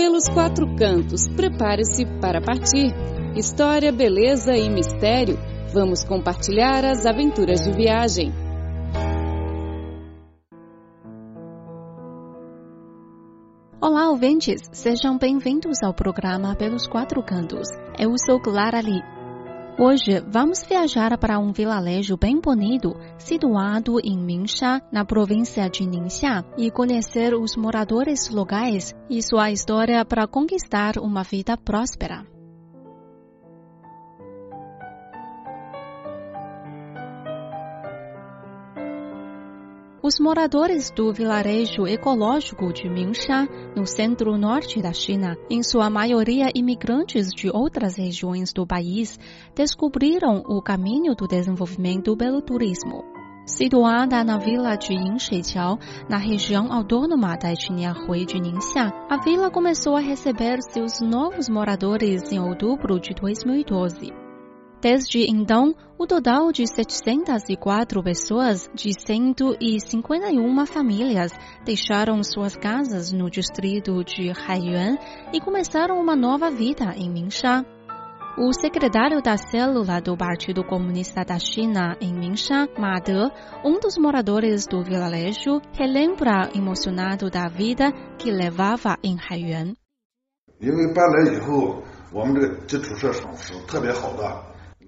Pelos quatro cantos, prepare-se para partir. História, beleza e mistério. Vamos compartilhar as aventuras de viagem. Olá, ouvintes! Sejam bem-vindos ao programa Pelos Quatro Cantos. Eu sou Clara Lee. Hoje vamos viajar para um vilarejo bem bonito, situado em Mingsha, na província de Ningxia, e conhecer os moradores locais e sua história para conquistar uma vida próspera. Os moradores do vilarejo ecológico de Mingsha, no centro-norte da China, em sua maioria imigrantes de outras regiões do país, descobriram o caminho do desenvolvimento pelo turismo. Situada na vila de Yinshiqiao, na região autônoma da etnia Hui de Ningxia, a vila começou a receber seus novos moradores em outubro de 2012. Desde então, o total de 704 pessoas de 151 famílias deixaram suas casas no distrito de Haiyuan e começaram uma nova vida em Mingsha. O secretário da célula do Partido Comunista da China em Mingsha, Ma De, um dos moradores do vilarejo, relembra emocionado da vida que levava em Haiyuan.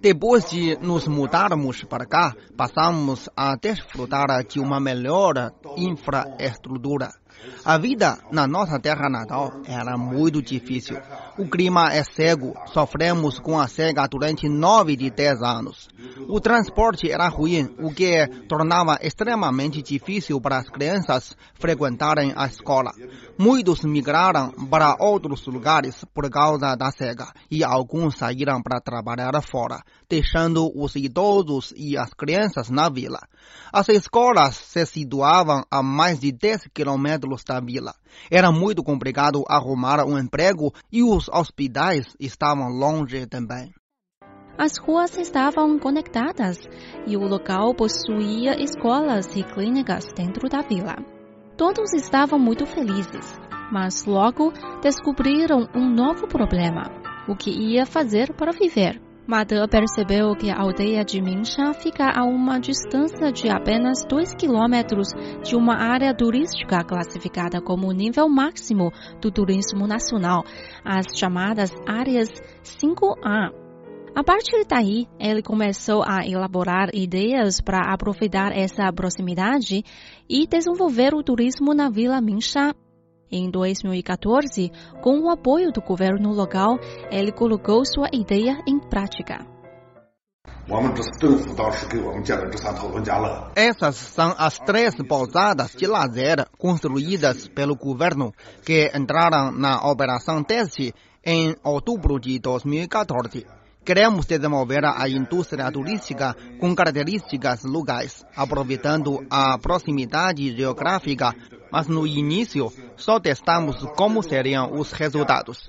Depois de nos mudarmos para cá, passamos a desfrutar de uma melhor infraestrutura. A vida na nossa terra natal era muito difícil. O clima é cego, sofremos com a cega durante nove de dez anos. O transporte era ruim, o que tornava extremamente difícil para as crianças frequentarem a escola. Muitos migraram para outros lugares por causa da cega e alguns saíram para trabalhar fora, deixando os idosos e as crianças na vila. As escolas se situavam a mais de 10 quilômetros da vila. Era muito complicado arrumar um emprego e os hospitais estavam longe também. As ruas estavam conectadas e o local possuía escolas e clínicas dentro da vila. Todos estavam muito felizes, mas logo descobriram um novo problema: o que ia fazer para viver. Made percebeu que a aldeia de Mingsha fica a uma distância de apenas 2 quilômetros de uma área turística classificada como nível máximo do turismo nacional, as chamadas áreas 5A. A partir daí, ele começou a elaborar ideias para aproveitar essa proximidade e desenvolver o turismo na Vila Mingsha. Em 2014, com o apoio do governo local, ele colocou sua ideia em prática. Essas são as três pousadas de lazer construídas pelo governo que entraram na operação teste em outubro de 2014. Queremos desenvolver a indústria turística com características locais, aproveitando a proximidade geográfica, mas no início só testamos como seriam os resultados.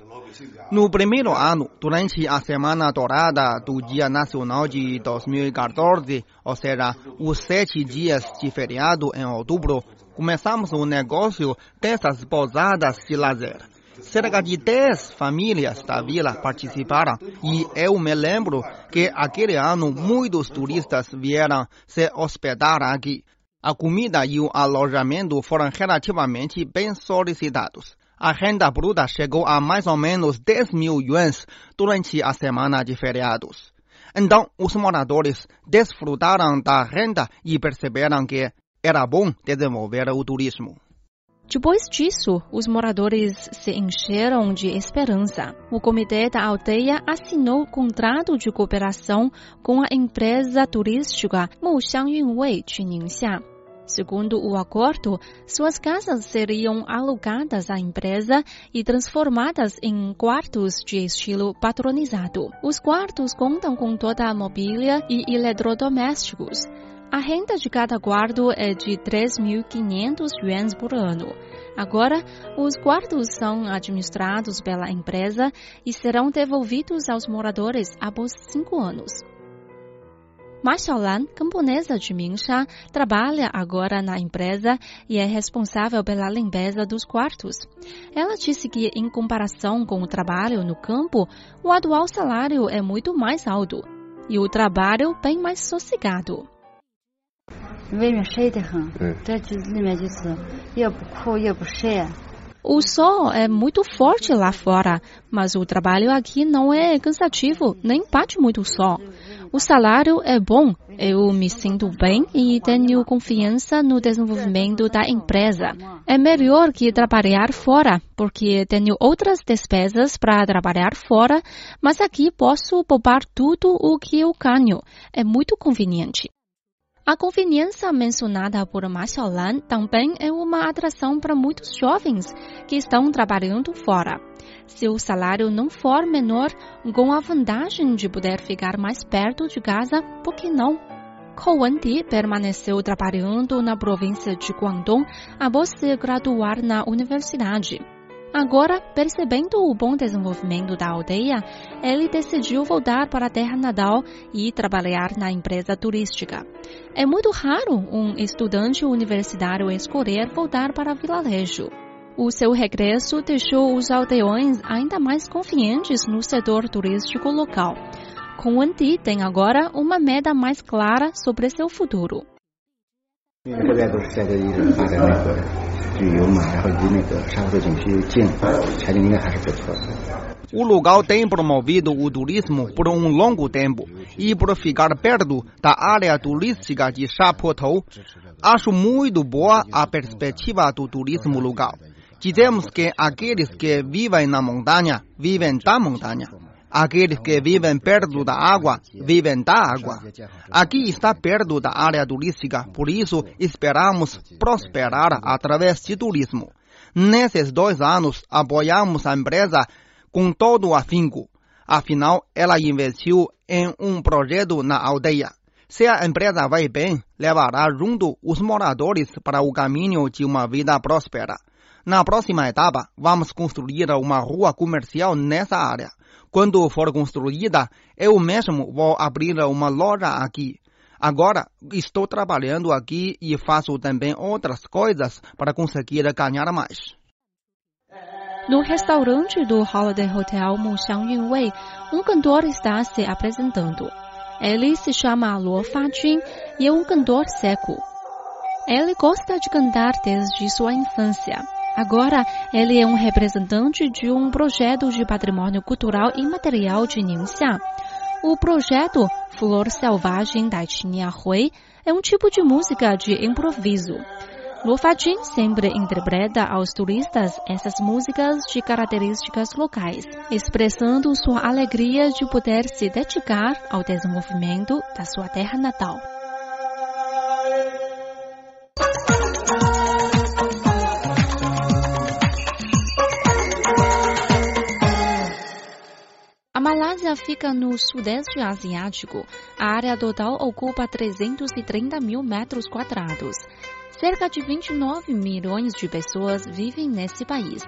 No primeiro ano, durante a Semana Dourada do Dia Nacional de 2014, ou seja, os sete dias de feriado em outubro, começamos o negócio dessas pousadas de lazer. Cerca de 10 famílias da vila participaram e eu me lembro que aquele ano muitos turistas vieram se hospedar aqui. A comida e o alojamento foram relativamente bem solicitados. A renda bruta chegou a mais ou menos 10 mil yuans durante a semana de feriados. Então, os moradores desfrutaram da renda e perceberam que era bom desenvolver o turismo. Depois disso, os moradores se encheram de esperança. O comitê da aldeia assinou contrato de cooperação com a empresa turística Muxiang Yunwei de Ningxia. Segundo o acordo, suas casas seriam alugadas à empresa e transformadas em quartos de estilo patronizado. Os quartos contam com toda a mobília e eletrodomésticos. A renda de cada quarto é de 3.500 yuans por ano. Agora, os quartos são administrados pela empresa e serão devolvidos aos moradores após cinco anos. Ma Xiaolan, camponesa de Mingsha, trabalha agora na empresa e é responsável pela limpeza dos quartos. Ela disse que, em comparação com o trabalho no campo, o atual salário é muito mais alto e o trabalho bem mais sossegado. 外面晒得很，这就里面就是也不苦也不晒。 O sol é muito forte lá fora, mas o trabalho aqui não é cansativo, nem bate muito sol. O salário é bom, eu me sinto bem e tenho confiança no desenvolvimento da empresa. É melhor que trabalhar fora, porque tenho outras despesas para trabalhar fora, mas aqui posso poupar tudo o que eu ganho. É muito conveniente. A conveniência mencionada por Ma Xiaolan também é uma atração para muitos jovens que estão trabalhando fora. Se o salário não for menor, com a vantagem de poder ficar mais perto de casa, por que não? Kou Wendi permaneceu trabalhando na província de Guangdong após se graduar na universidade. Agora, percebendo o bom desenvolvimento da aldeia, ele decidiu voltar para a terra natal e trabalhar na empresa turística. É muito raro um estudante universitário escolher voltar para vilarejo. O seu regresso deixou os aldeões ainda mais confiantes no setor turístico local. Com Anti tem agora uma meta mais clara sobre seu futuro. 因为这边都是现在一直发展那个旅游嘛，然后离那个沙河景区又近，前景应该还是不错的。 O lugar tem promovido o turismo por um longo tempo e por ficar perto da área turística de Chapotou, acho muito boa a perspectiva do turismo local. Dizemos que aqueles que vivem na montanha vivem da montanha. Aqueles que vivem perto da água vivem da água. Aqui está perto da área turística, por isso esperamos prosperar através de turismo. Nesses dois anos, apoiamos a empresa com todo o afinco. Afinal, ela investiu em um projeto na aldeia. Se a empresa vai bem, levará junto os moradores para o caminho de uma vida próspera. Na próxima etapa, vamos construir uma rua comercial nessa área. Quando for construída, eu mesmo vou abrir uma loja aqui. Agora estou trabalhando aqui e faço também outras coisas para conseguir ganhar mais. No restaurante do Holiday Hotel Muxiang Yunwei, um cantor está se apresentando. Ele se chama Luo Fajun e é um cantor seco. Ele gosta de cantar desde sua infância. Agora, ele é um representante de um projeto de patrimônio cultural imaterial de Ningxia. O projeto Flor Selvagem da Etnia Hui é um tipo de música de improviso. Luo Fajin sempre interpreta aos turistas essas músicas de características locais, expressando sua alegria de poder se dedicar ao desenvolvimento da sua terra natal. Fica no sudeste asiático. A área total ocupa 330 mil metros quadrados. Cerca de 29 milhões de pessoas vivem nesse país.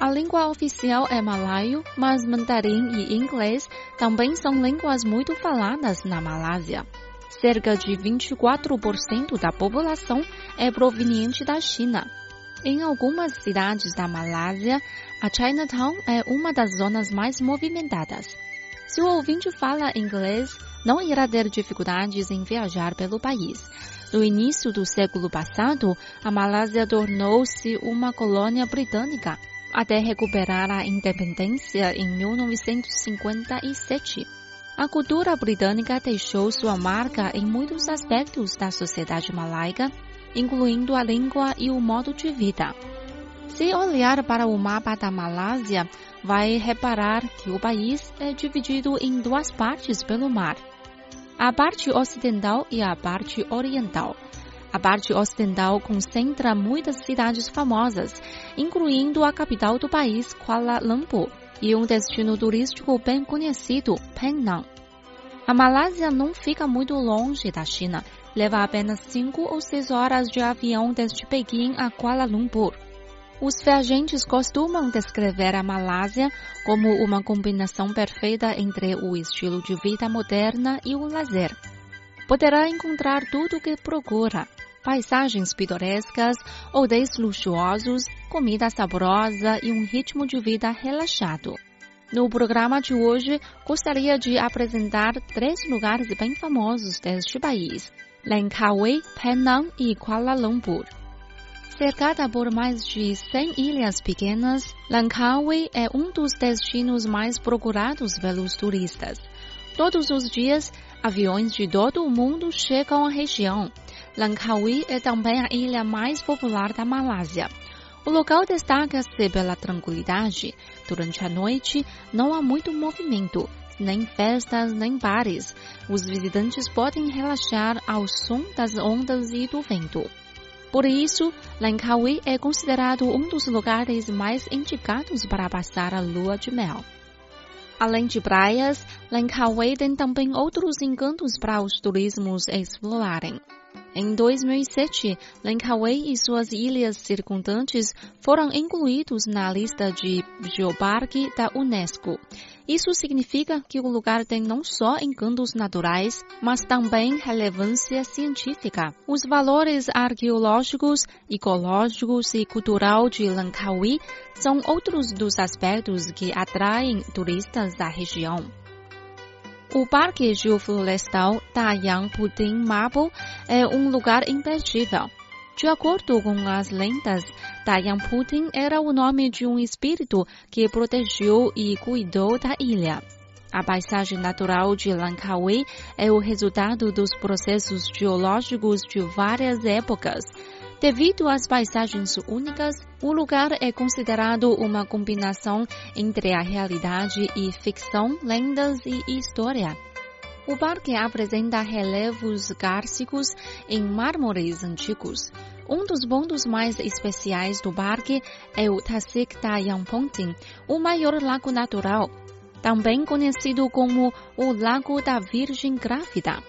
A língua oficial é malaio, mas mandarim e inglês também são línguas muito faladas na Malásia. Cerca de 24% da população é proveniente da China. Em algumas cidades da Malásia, a Chinatown é uma das zonas mais movimentadas. Se o ouvinte fala inglês, não irá ter dificuldades em viajar pelo país. No início do século passado, a Malásia tornou-se uma colônia britânica, até recuperar a independência em 1957. A cultura britânica deixou sua marca em muitos aspectos da sociedade malaica, incluindo a língua e o modo de vida. Se olhar para o mapa da Malásia, vai reparar que o país é dividido em duas partes pelo mar a parte ocidental e a parte oriental. A parte ocidental concentra muitas cidades famosas, incluindo a capital do país, Kuala Lumpur, e um destino turístico bem conhecido, Penang. A Malásia não fica muito longe da China, leva apenas 5 ou 6 horas de avião desde Pequim a Kuala Lumpur. Os viajantes costumam descrever a Malásia como uma combinação perfeita entre o estilo de vida moderna e o lazer. poderá encontrar tudo o que procura. Paisagens pitorescas, hotéis luxuosos, comida saborosa e um ritmo de vida relaxado. No programa de hoje, gostaria de apresentar três lugares bem famosos deste país: Langkawi, Penang e Kuala Lumpur. Cercada por mais de 100 ilhas pequenas, Langkawi é um dos destinos mais procurados pelos turistas. Todos os dias, aviões de todo o mundo chegam à região. Langkawi é também a ilha mais popular da Malásia. O local destaca-se pela tranquilidade. Durante a noite, não há muito movimento, nem festas, nem bares. Os visitantes podem relaxar ao som das ondas e do vento. Por isso, Langkawi é considerado um dos lugares mais indicados para passar a lua de mel. Além de praias, Langkawi tem também outros encantos para os turismos explorarem. Em 2007, Langkawi e suas ilhas circundantes foram incluídos na lista de Geoparque da Unesco. Isso significa que o lugar tem não só encantos naturais, mas também relevância científica. Os valores arqueológicos, ecológicos e cultural de Langkawi são outros dos aspectos que atraem turistas da região. O Parque Geoflorestal Dayang Puting Marble é um lugar imperdível. De acordo com as lendas, Dayang Puting era o nome de um espírito que protegeu e cuidou da ilha. A paisagem natural de Langkawi é o resultado dos processos geológicos de várias épocas, Devido às paisagens únicas, o lugar é considerado uma combinação entre a realidade e ficção, lendas e história. O parque apresenta relevos gársicos em mármores antigos. Um dos pontos mais especiais do parque é o Tasik Ponting, o maior lago natural, também conhecido como o Lago da Virgem Grávida.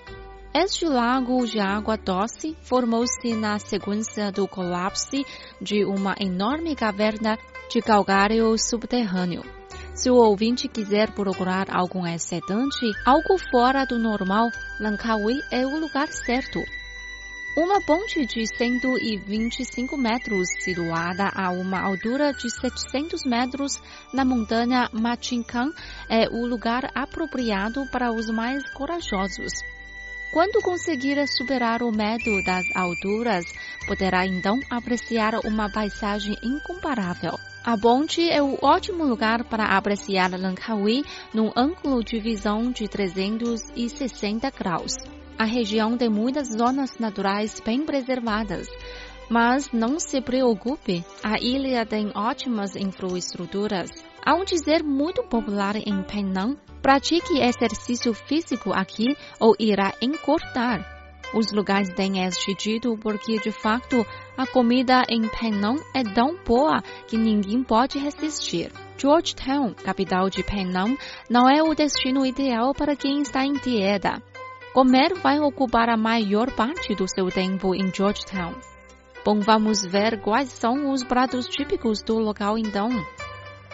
Este lago de água doce formou-se na sequência do colapso de uma enorme caverna de calcário subterrâneo. Se o ouvinte quiser procurar algum excedente, algo fora do normal, Langkawi é o lugar certo. Uma ponte de 125 metros, situada a uma altura de 700 metros na montanha Machinkan, é o lugar apropriado para os mais corajosos. Quando conseguir superar o medo das alturas, poderá então apreciar uma paisagem incomparável. A ponte é um ótimo lugar para apreciar Langkawi num ângulo de visão de 360 graus. A região tem muitas zonas naturais bem preservadas. Mas não se preocupe, a ilha tem ótimas infraestruturas. Há um dizer muito popular em Penang Pratique exercício físico aqui ou irá encurtar. Os lugares têm este dito porque, de fato, a comida em Penang é tão boa que ninguém pode resistir. Georgetown, capital de Penang, não é o destino ideal para quem está em dieta. Comer vai ocupar a maior parte do seu tempo em Georgetown. Bom, vamos ver quais são os pratos típicos do local então.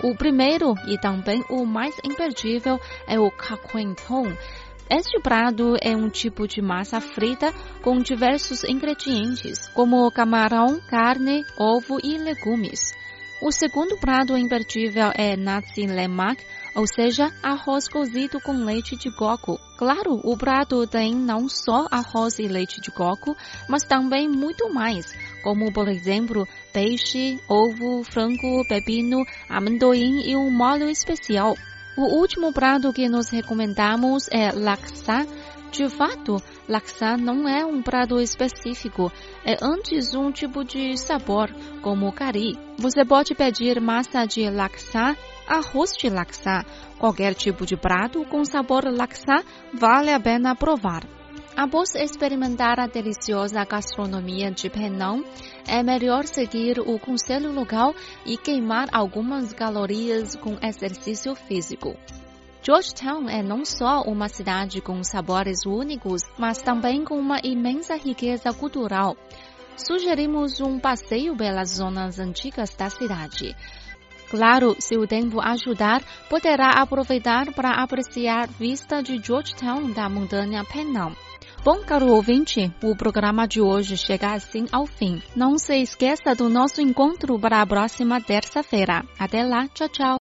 O primeiro e também o mais imperdível é o caquentong. Este prato é um tipo de massa frita com diversos ingredientes, como camarão, carne, ovo e legumes. O segundo prato imperdível é nasi lemak, ou seja, arroz cozido com leite de coco. Claro, o prato tem não só arroz e leite de coco, mas também muito mais, como por exemplo peixe, ovo, frango, pepino, amendoim e um molho especial. O último prato que nos recomendamos é laksa. De fato, laksa não é um prato específico, é antes um tipo de sabor, como curry. Você pode pedir massa de laksa, arroz de laksa, qualquer tipo de prato com sabor laksa vale a pena provar. Após experimentar a deliciosa gastronomia de Penang, é melhor seguir o conselho local e queimar algumas calorias com exercício físico. Georgetown é não só uma cidade com sabores únicos, mas também com uma imensa riqueza cultural. Sugerimos um passeio pelas zonas antigas da cidade. Claro, se o tempo ajudar, poderá aproveitar para apreciar vista de Georgetown da montanha Penang. Bom, caro ouvinte, o programa de hoje chega assim ao fim. Não se esqueça do nosso encontro para a próxima terça-feira. Até lá, tchau, tchau.